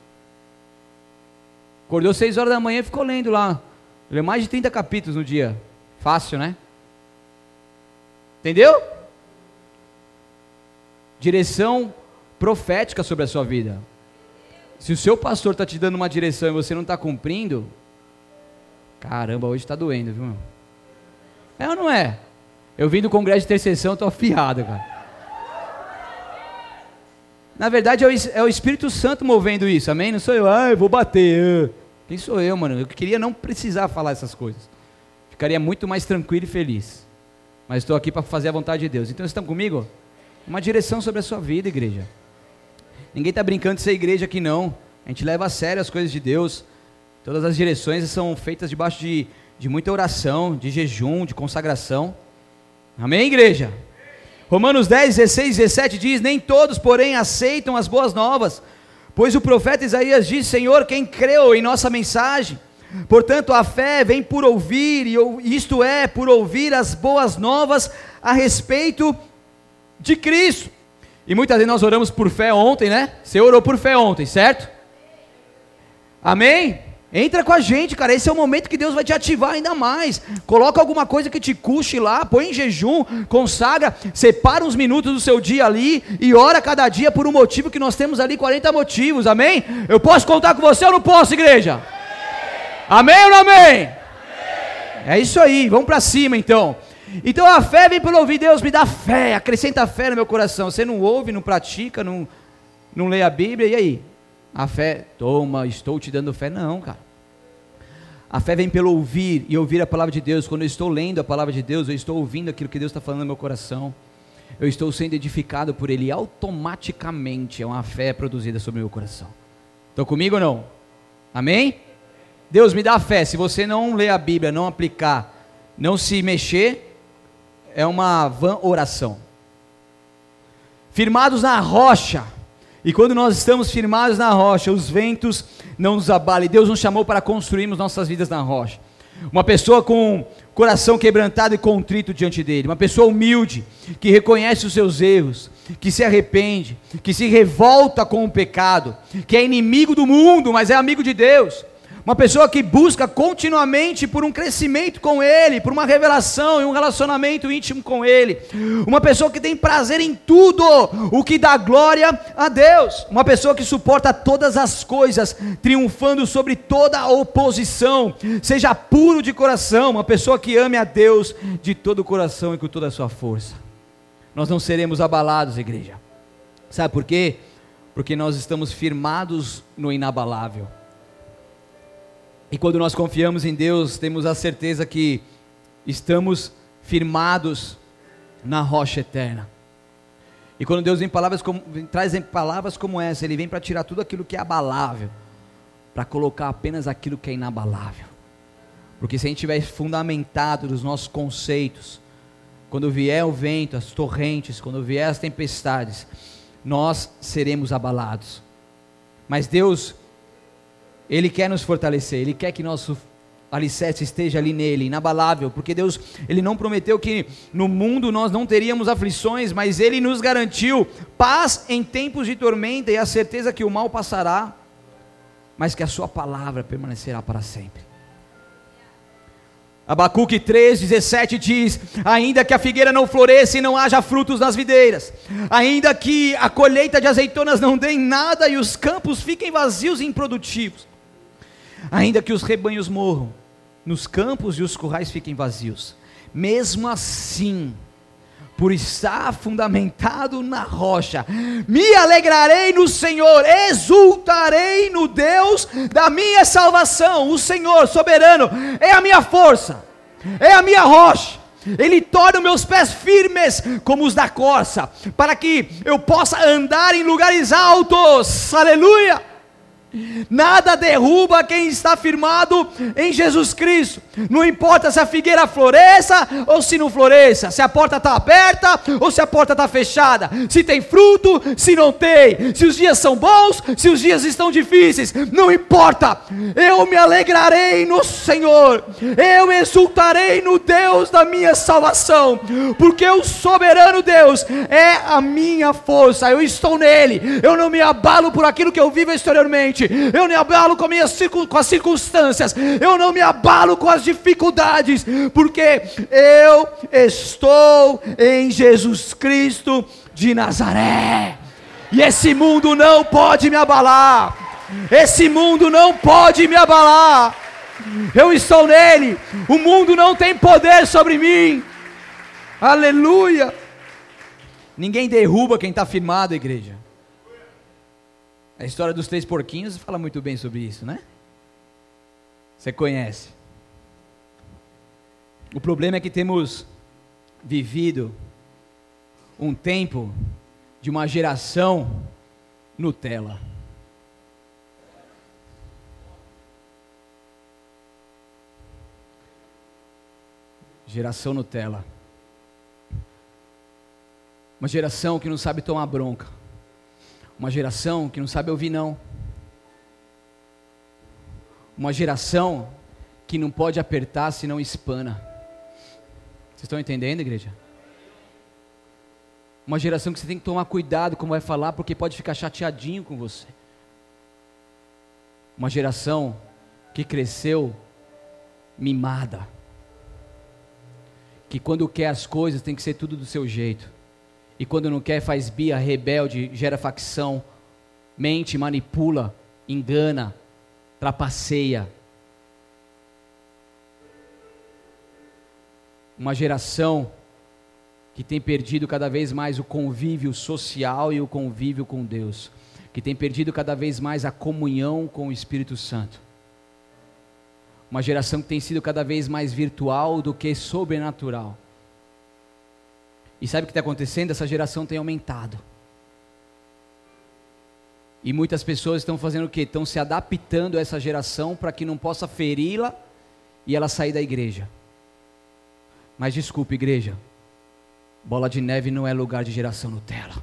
Acordou seis horas da manhã e ficou lendo lá. Leu mais de 30 capítulos no dia. Fácil, né? Entendeu? Direção profética sobre a sua vida. Se o seu pastor está te dando uma direção e você não está cumprindo, caramba, hoje está doendo, viu? É ou não é? Eu vim do congresso de intercessão, estou afiado, cara. Na verdade é o, é o, Espírito Santo movendo isso, amém? Não sou eu, ah, eu vou bater. Quem sou eu, mano? Eu queria não precisar falar essas coisas. Ficaria muito mais tranquilo e feliz. Mas estou aqui para fazer a vontade de Deus. Então, estão comigo? Uma direção sobre a sua vida, igreja. Ninguém está brincando de ser igreja aqui não. A gente leva a sério as coisas de Deus. Todas as direções são feitas debaixo de, de muita oração, de jejum, de consagração. Amém, igreja? Romanos 10, 16, 17 diz: Nem todos, porém, aceitam as boas novas, pois o profeta Isaías diz: Senhor, quem creu em nossa mensagem? Portanto, a fé vem por ouvir, e isto é, por ouvir as boas novas a respeito de Cristo. E muitas vezes nós oramos por fé ontem, né? Você orou por fé ontem, certo? Amém? Entra com a gente, cara. Esse é o momento que Deus vai te ativar ainda mais. Coloca alguma coisa que te custe lá, põe em jejum, consagra, separa uns minutos do seu dia ali e ora cada dia por um motivo que nós temos ali 40 motivos. Amém? Eu posso contar com você ou não posso, igreja? Amém, ou não amém? amém? É isso aí. Vamos para cima então. Então a fé vem pelo ouvir, Deus me dá fé, acrescenta fé no meu coração. Você não ouve, não pratica, não, não lê a Bíblia, e aí? A fé, toma, estou te dando fé. Não, cara. A fé vem pelo ouvir e ouvir a palavra de Deus. Quando eu estou lendo a palavra de Deus, eu estou ouvindo aquilo que Deus está falando no meu coração. Eu estou sendo edificado por Ele automaticamente. É uma fé produzida sobre o meu coração. Estão comigo ou não? Amém? Deus me dá fé. Se você não ler a Bíblia, não aplicar, não se mexer, é uma vã oração. Firmados na rocha. E quando nós estamos firmados na rocha, os ventos não nos abalem. Deus nos chamou para construirmos nossas vidas na rocha. Uma pessoa com coração quebrantado e contrito diante dele, uma pessoa humilde, que reconhece os seus erros, que se arrepende, que se revolta com o pecado, que é inimigo do mundo, mas é amigo de Deus uma pessoa que busca continuamente por um crescimento com Ele, por uma revelação e um relacionamento íntimo com Ele, uma pessoa que tem prazer em tudo o que dá glória a Deus, uma pessoa que suporta todas as coisas, triunfando sobre toda a oposição, seja puro de coração, uma pessoa que ame a Deus de todo o coração e com toda a sua força. Nós não seremos abalados, igreja. Sabe por quê? Porque nós estamos firmados no inabalável. E quando nós confiamos em Deus, temos a certeza que estamos firmados na rocha eterna. E quando Deus vem palavras como, traz em palavras como essa, Ele vem para tirar tudo aquilo que é abalável, para colocar apenas aquilo que é inabalável. Porque se a gente estiver fundamentado nos nossos conceitos, quando vier o vento, as torrentes, quando vier as tempestades, nós seremos abalados. Mas Deus ele quer nos fortalecer, Ele quer que nosso alicerce esteja ali nele, inabalável, porque Deus, Ele não prometeu que no mundo nós não teríamos aflições, mas Ele nos garantiu paz em tempos de tormenta e a certeza que o mal passará, mas que a Sua palavra permanecerá para sempre. Abacuque 3, 17 diz: Ainda que a figueira não floresça e não haja frutos nas videiras, ainda que a colheita de azeitonas não dê nada e os campos fiquem vazios e improdutivos, Ainda que os rebanhos morram, nos campos e os currais fiquem vazios, mesmo assim, por estar fundamentado na rocha, me alegrarei no Senhor, exultarei no Deus da minha salvação. O Senhor soberano é a minha força, é a minha rocha. Ele torna meus pés firmes como os da corça, para que eu possa andar em lugares altos. Aleluia! Nada derruba quem está firmado em Jesus Cristo. Não importa se a figueira floresça ou se não floresça, se a porta está aberta ou se a porta está fechada, se tem fruto, se não tem, se os dias são bons, se os dias estão difíceis, não importa. Eu me alegrarei no Senhor, eu exultarei no Deus da minha salvação, porque o soberano Deus é a minha força. Eu estou nele, eu não me abalo por aquilo que eu vivo exteriormente eu não me abalo com, com as circunstâncias, eu não me abalo com as dificuldades, porque eu estou em Jesus Cristo de Nazaré, e esse mundo não pode me abalar, esse mundo não pode me abalar, eu estou nele, o mundo não tem poder sobre mim, aleluia. Ninguém derruba quem está firmado, igreja. A história dos três porquinhos fala muito bem sobre isso, né? Você conhece. O problema é que temos vivido um tempo de uma geração Nutella. Geração Nutella. Uma geração que não sabe tomar bronca. Uma geração que não sabe ouvir não. Uma geração que não pode apertar se não espana. Vocês estão entendendo, igreja? Uma geração que você tem que tomar cuidado como vai falar, porque pode ficar chateadinho com você. Uma geração que cresceu mimada. Que quando quer as coisas tem que ser tudo do seu jeito. E quando não quer, faz bia, rebelde, gera facção, mente, manipula, engana, trapaceia. Uma geração que tem perdido cada vez mais o convívio social e o convívio com Deus, que tem perdido cada vez mais a comunhão com o Espírito Santo. Uma geração que tem sido cada vez mais virtual do que sobrenatural. E sabe o que está acontecendo? Essa geração tem aumentado. E muitas pessoas estão fazendo o quê? Estão se adaptando a essa geração para que não possa feri-la e ela sair da igreja. Mas desculpe, igreja. Bola de neve não é lugar de geração Nutella.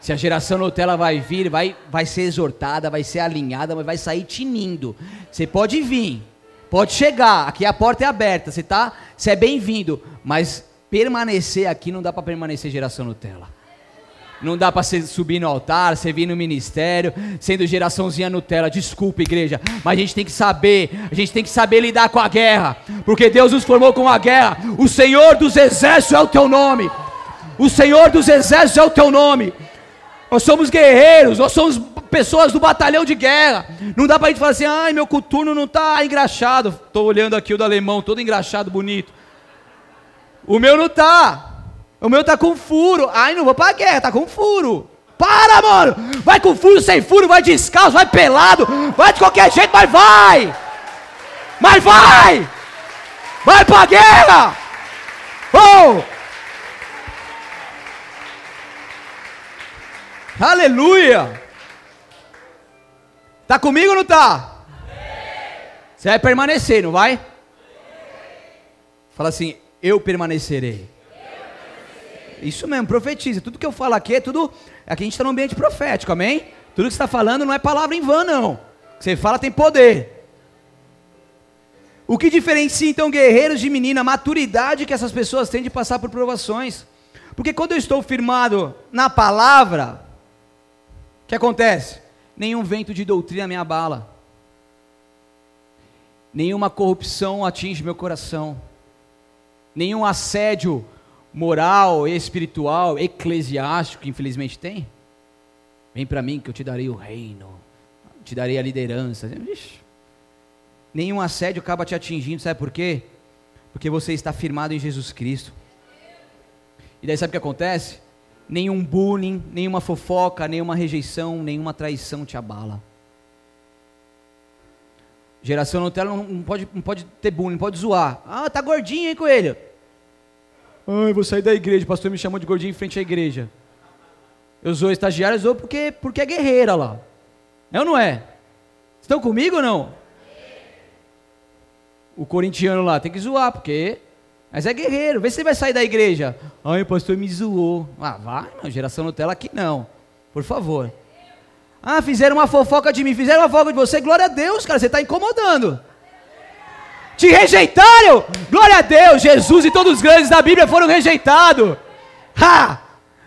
Se a geração Nutella vai vir, vai, vai ser exortada, vai ser alinhada, mas vai sair tinindo. Você pode vir, pode chegar, aqui a porta é aberta, você tá, você é bem-vindo, mas permanecer aqui não dá para permanecer geração Nutella. Não dá para subir no altar, servir no ministério, sendo geraçãozinha Nutella. Desculpa, igreja, mas a gente tem que saber, a gente tem que saber lidar com a guerra, porque Deus nos formou com a guerra. O Senhor dos Exércitos é o teu nome. O Senhor dos Exércitos é o teu nome. Nós somos guerreiros, nós somos pessoas do batalhão de guerra. Não dá para a gente falar assim, ai, meu coturno não está engraxado. Estou olhando aqui o do alemão, todo engraxado, bonito. O meu não está. O meu tá com furo. Ai, não vou pra guerra, tá com furo. Para, mano! Vai com furo, sem furo, vai descalço, vai pelado, vai de qualquer jeito, mas vai! Mas vai! Vai pra guerra! Oh! Aleluia! Tá comigo ou não tá? Você vai permanecer, não vai? Fala assim, eu permanecerei. Isso mesmo, profetiza. Tudo que eu falo aqui é tudo. Aqui a gente está no ambiente profético, amém? Tudo que você está falando não é palavra em vão, não. O que você fala tem poder. O que diferencia então guerreiros de menina? A maturidade que essas pessoas têm de passar por provações. Porque quando eu estou firmado na palavra, o que acontece? Nenhum vento de doutrina me abala. Nenhuma corrupção atinge meu coração. Nenhum assédio moral, espiritual, eclesiástico, que infelizmente tem? Vem para mim que eu te darei o reino, te darei a liderança. Ixi. Nenhum assédio acaba te atingindo, sabe por quê? Porque você está firmado em Jesus Cristo. E daí sabe o que acontece? Nenhum bullying, nenhuma fofoca, nenhuma rejeição, nenhuma traição te abala. Geração Nutella não, não, pode, não pode ter bullying, não pode zoar. Ah, tá gordinho, hein, coelho? Ai, vou sair da igreja, o pastor me chamou de gordinho em frente à igreja. Eu sou estagiário, eu sou porque, porque é guerreira lá. É ou não é? Estão comigo ou não? O corintiano lá tem que zoar, porque. Mas é guerreiro, vê se ele vai sair da igreja. Ai, o pastor me zoou. Ah, vai, não, geração Nutella aqui não. Por favor. Ah, fizeram uma fofoca de mim, fizeram uma fofoca de você, glória a Deus, cara, você está incomodando te rejeitaram. Glória a Deus, Jesus e todos os grandes da Bíblia foram rejeitados. Ha!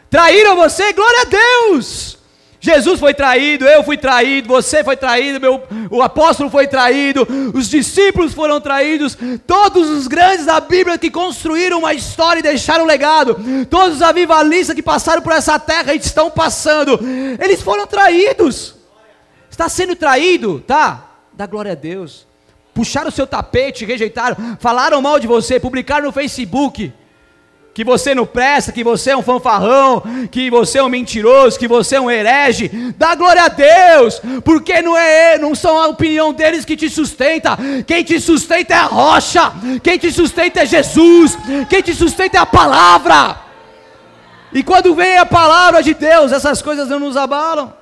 Traíram você, glória a Deus. Jesus foi traído, eu fui traído, você foi traído, meu, o apóstolo foi traído, os discípulos foram traídos, todos os grandes da Bíblia que construíram uma história e deixaram um legado, todos os avivalistas que passaram por essa terra e estão passando, eles foram traídos. Está sendo traído, tá? Dá glória a Deus puxaram o seu tapete, rejeitaram, falaram mal de você, publicaram no Facebook que você não presta, que você é um fanfarrão, que você é um mentiroso, que você é um herege, dá glória a Deus, porque não é, não são a opinião deles que te sustenta. Quem te sustenta é a rocha, quem te sustenta é Jesus, quem te sustenta é a palavra. E quando vem a palavra de Deus, essas coisas não nos abalam.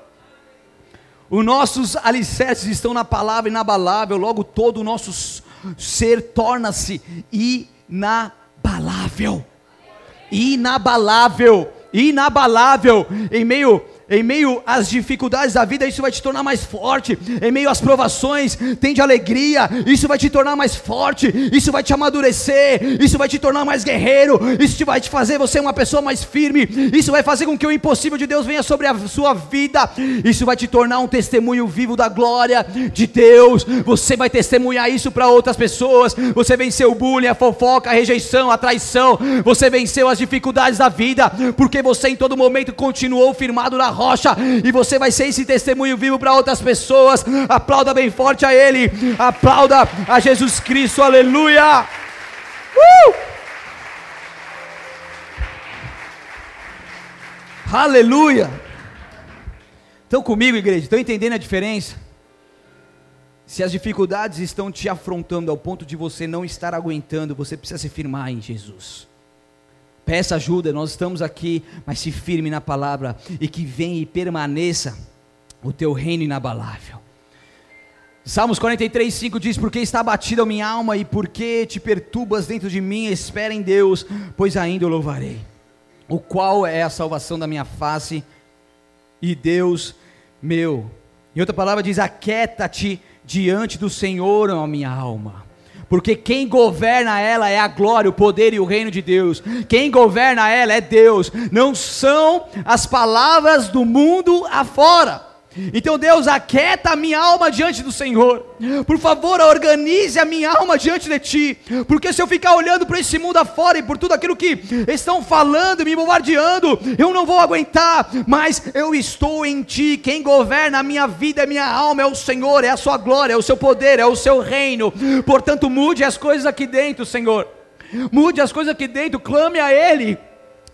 Os nossos alicerces estão na palavra inabalável, logo todo o nosso ser torna-se inabalável. Inabalável, inabalável, em meio em meio às dificuldades da vida, isso vai te tornar mais forte. Em meio às provações, tende alegria, isso vai te tornar mais forte. Isso vai te amadurecer, isso vai te tornar mais guerreiro. Isso vai te fazer você uma pessoa mais firme. Isso vai fazer com que o impossível de Deus venha sobre a sua vida. Isso vai te tornar um testemunho vivo da glória de Deus. Você vai testemunhar isso para outras pessoas. Você venceu o bullying, a fofoca, a rejeição, a traição. Você venceu as dificuldades da vida, porque você em todo momento continuou firmado na rocha rocha, e você vai ser esse testemunho vivo para outras pessoas. Aplauda bem forte a Ele, aplauda a Jesus Cristo, aleluia. Uh! Aleluia. Estão comigo, igreja? Estão entendendo a diferença? Se as dificuldades estão te afrontando ao ponto de você não estar aguentando, você precisa se firmar em Jesus. Peça ajuda, nós estamos aqui, mas se firme na palavra e que venha e permaneça o teu reino inabalável. Salmos 43, 5 diz: Porque está abatida a minha alma e porque te perturbas dentro de mim, espera em Deus, pois ainda o louvarei. O qual é a salvação da minha face e Deus meu. Em outra palavra diz: Aquieta-te diante do Senhor, ó minha alma porque quem governa ela é a glória, o poder e o reino de Deus. Quem governa ela é Deus, não são as palavras do mundo afora. Então, Deus, aquieta a minha alma diante do Senhor. Por favor, organize a minha alma diante de Ti. Porque se eu ficar olhando para esse mundo afora e por tudo aquilo que estão falando, me bombardeando, eu não vou aguentar. Mas eu estou em Ti. Quem governa a minha vida, a minha alma é o Senhor, é a Sua glória, é o Seu poder, é o Seu reino. Portanto, mude as coisas aqui dentro, Senhor. Mude as coisas aqui dentro, clame a Ele.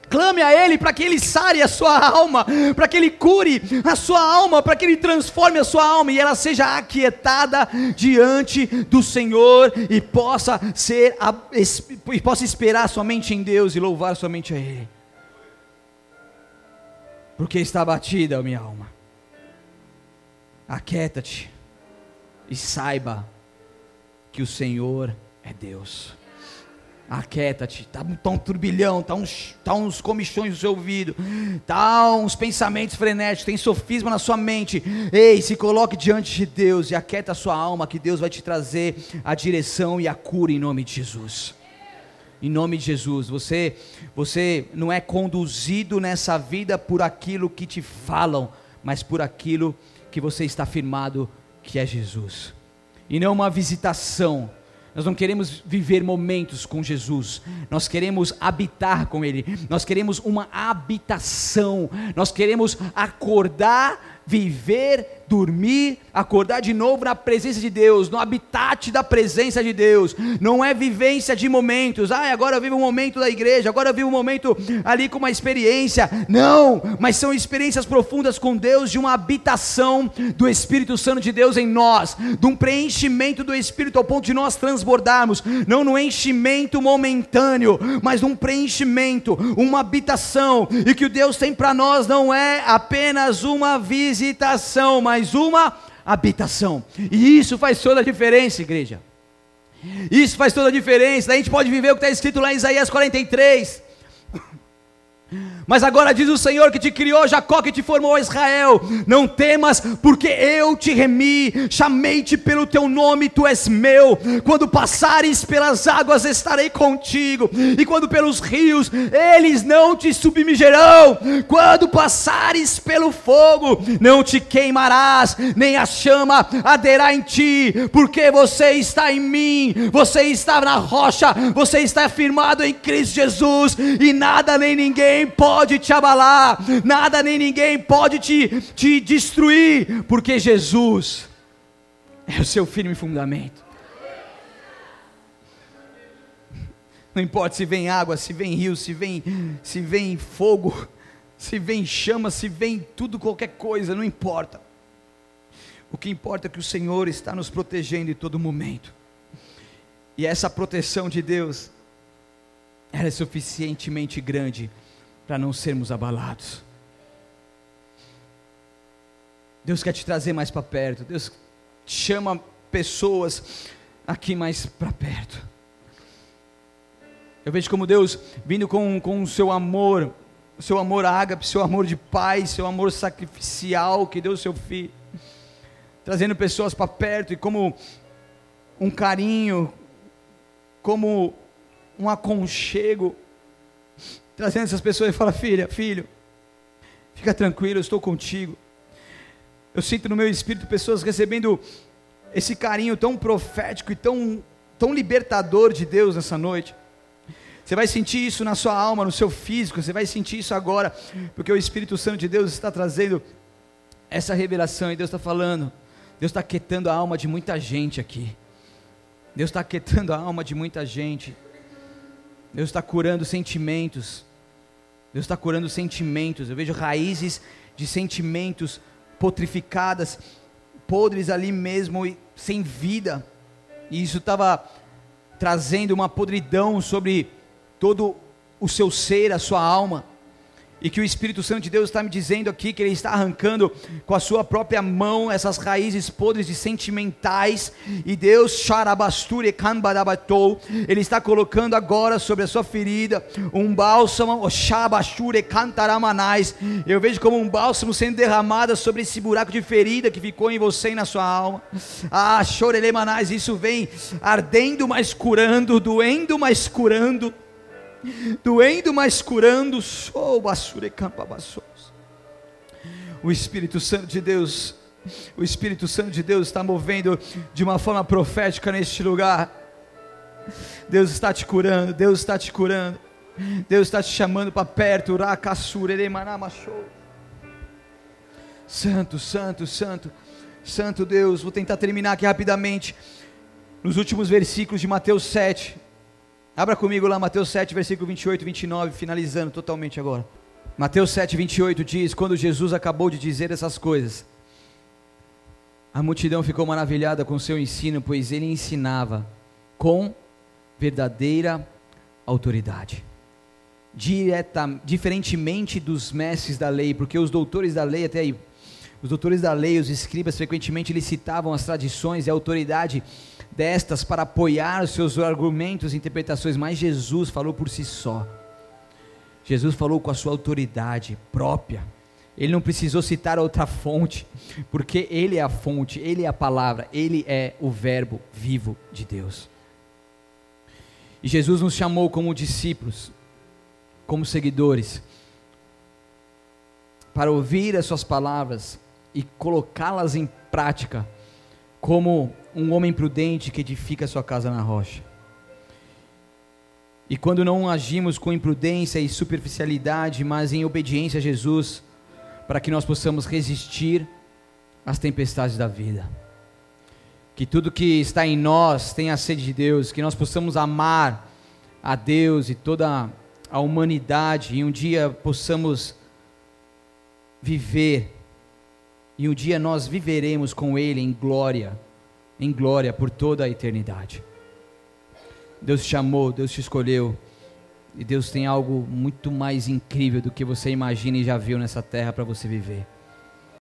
Clame a Ele para que Ele sare a sua alma, para que Ele cure a sua alma, para que Ele transforme a sua alma e ela seja aquietada diante do Senhor e possa ser e possa esperar somente em Deus e louvar somente a Ele. Porque está abatida a minha alma. Aquieta-te e saiba que o Senhor é Deus. Aquieta-te, tá, tá um turbilhão, tá uns, tá uns comichões no seu ouvido, tá uns pensamentos frenéticos, tem sofisma na sua mente. Ei, se coloque diante de Deus e aquieta a sua alma, que Deus vai te trazer a direção e a cura em nome de Jesus. Em nome de Jesus, você, você não é conduzido nessa vida por aquilo que te falam, mas por aquilo que você está firmado que é Jesus. E não uma visitação, nós não queremos viver momentos com Jesus, nós queremos habitar com Ele, nós queremos uma habitação, nós queremos acordar, viver dormir, acordar de novo na presença de Deus, no habitat da presença de Deus. Não é vivência de momentos. Ah, agora eu vivo um momento da igreja, agora eu vivo um momento ali com uma experiência. Não, mas são experiências profundas com Deus, de uma habitação do Espírito Santo de Deus em nós, de um preenchimento do Espírito ao ponto de nós transbordarmos, não no enchimento momentâneo, mas num preenchimento, uma habitação, e que o Deus tem para nós não é apenas uma visitação, mas mais uma habitação. E isso faz toda a diferença, igreja. Isso faz toda a diferença. a gente pode viver o que está escrito lá em Isaías 43. Mas agora diz o Senhor que te criou, Jacó que te formou, Israel: Não temas, porque eu te remi, chamei-te pelo teu nome, tu és meu. Quando passares pelas águas, estarei contigo, e quando pelos rios, eles não te submergerão. Quando passares pelo fogo, não te queimarás, nem a chama aderá em ti, porque você está em mim, você está na rocha, você está firmado em Cristo Jesus, e nada nem ninguém pode pode te abalar, nada nem ninguém pode te, te destruir, porque Jesus é o seu firme fundamento. Não importa se vem água, se vem rio, se vem, se vem fogo, se vem chama, se vem tudo, qualquer coisa, não importa. O que importa é que o Senhor está nos protegendo em todo momento. E essa proteção de Deus, ela é suficientemente grande para não sermos abalados. Deus quer te trazer mais para perto. Deus chama pessoas aqui mais para perto. Eu vejo como Deus vindo com, com o seu amor, o seu amor ágape, seu amor de pai, seu amor sacrificial que deu o seu filho, trazendo pessoas para perto e como um carinho, como um aconchego trazendo essas pessoas e fala: Filha, filho, fica tranquilo, eu estou contigo. Eu sinto no meu espírito pessoas recebendo esse carinho tão profético e tão, tão libertador de Deus nessa noite. Você vai sentir isso na sua alma, no seu físico, você vai sentir isso agora, porque o Espírito Santo de Deus está trazendo essa revelação e Deus está falando. Deus está aquietando a alma de muita gente aqui. Deus está aquietando a alma de muita gente. Deus está curando sentimentos. Deus está curando sentimentos. Eu vejo raízes de sentimentos potrificadas, podres ali mesmo, sem vida. E isso estava trazendo uma podridão sobre todo o seu ser, a sua alma. E que o Espírito Santo de Deus está me dizendo aqui que Ele está arrancando com a sua própria mão essas raízes podres de sentimentais. E Deus, Kanbadabatou, Ele está colocando agora sobre a sua ferida um bálsamo, Kantaramanais. Eu vejo como um bálsamo sendo derramado sobre esse buraco de ferida que ficou em você e na sua alma. Ah, Chorelemanais, isso vem ardendo, mas curando, doendo, mas curando doendo, mas curando. O Espírito Santo de Deus, o Espírito Santo de Deus está movendo de uma forma profética neste lugar. Deus está te curando, Deus está te curando. Deus está te chamando para perto. Santo, santo, santo, santo Deus. Vou tentar terminar aqui rapidamente. Nos últimos versículos de Mateus 7. Abra comigo lá Mateus 7, versículo 28 e 29, finalizando totalmente agora. Mateus 7, 28 diz: Quando Jesus acabou de dizer essas coisas, a multidão ficou maravilhada com seu ensino, pois ele ensinava com verdadeira autoridade. Direta, diferentemente dos mestres da lei, porque os doutores da lei, até aí, os doutores da lei, os escribas, frequentemente eles citavam as tradições e a autoridade destas para apoiar os seus argumentos e interpretações, mas Jesus falou por si só. Jesus falou com a sua autoridade própria. Ele não precisou citar outra fonte, porque ele é a fonte, ele é a palavra, ele é o verbo vivo de Deus. E Jesus nos chamou como discípulos, como seguidores, para ouvir as suas palavras e colocá-las em prática como um homem prudente que edifica sua casa na rocha. E quando não agimos com imprudência e superficialidade, mas em obediência a Jesus, para que nós possamos resistir às tempestades da vida. Que tudo que está em nós tenha sede de Deus, que nós possamos amar a Deus e toda a humanidade, e um dia possamos viver e um dia nós viveremos com Ele em glória, em glória por toda a eternidade. Deus te chamou, Deus te escolheu, e Deus tem algo muito mais incrível do que você imagina e já viu nessa terra para você viver.